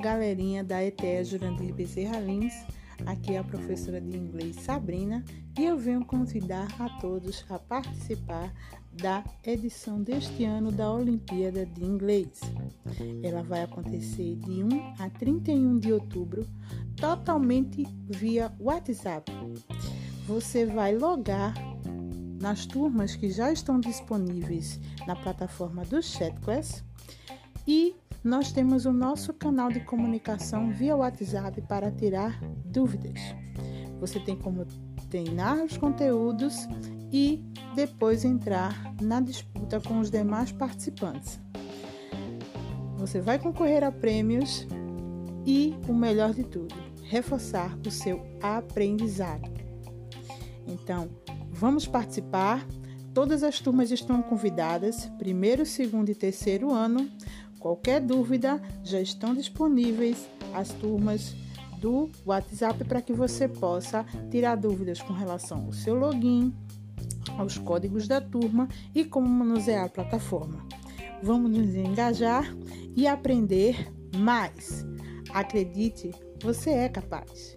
galerinha da ETEA Jurandir Bezerra Lins. Aqui é a professora de inglês Sabrina e eu venho convidar a todos a participar da edição deste ano da Olimpíada de Inglês. Ela vai acontecer de 1 a 31 de outubro, totalmente via WhatsApp. Você vai logar nas turmas que já estão disponíveis na plataforma do ChatClass e nós temos o nosso canal de comunicação via WhatsApp para tirar dúvidas. Você tem como treinar os conteúdos e depois entrar na disputa com os demais participantes. Você vai concorrer a prêmios e, o melhor de tudo, reforçar o seu aprendizado. Então, vamos participar. Todas as turmas estão convidadas, primeiro, segundo e terceiro ano. Qualquer dúvida, já estão disponíveis as turmas do WhatsApp para que você possa tirar dúvidas com relação ao seu login, aos códigos da turma e como manusear a plataforma. Vamos nos engajar e aprender mais. Acredite, você é capaz.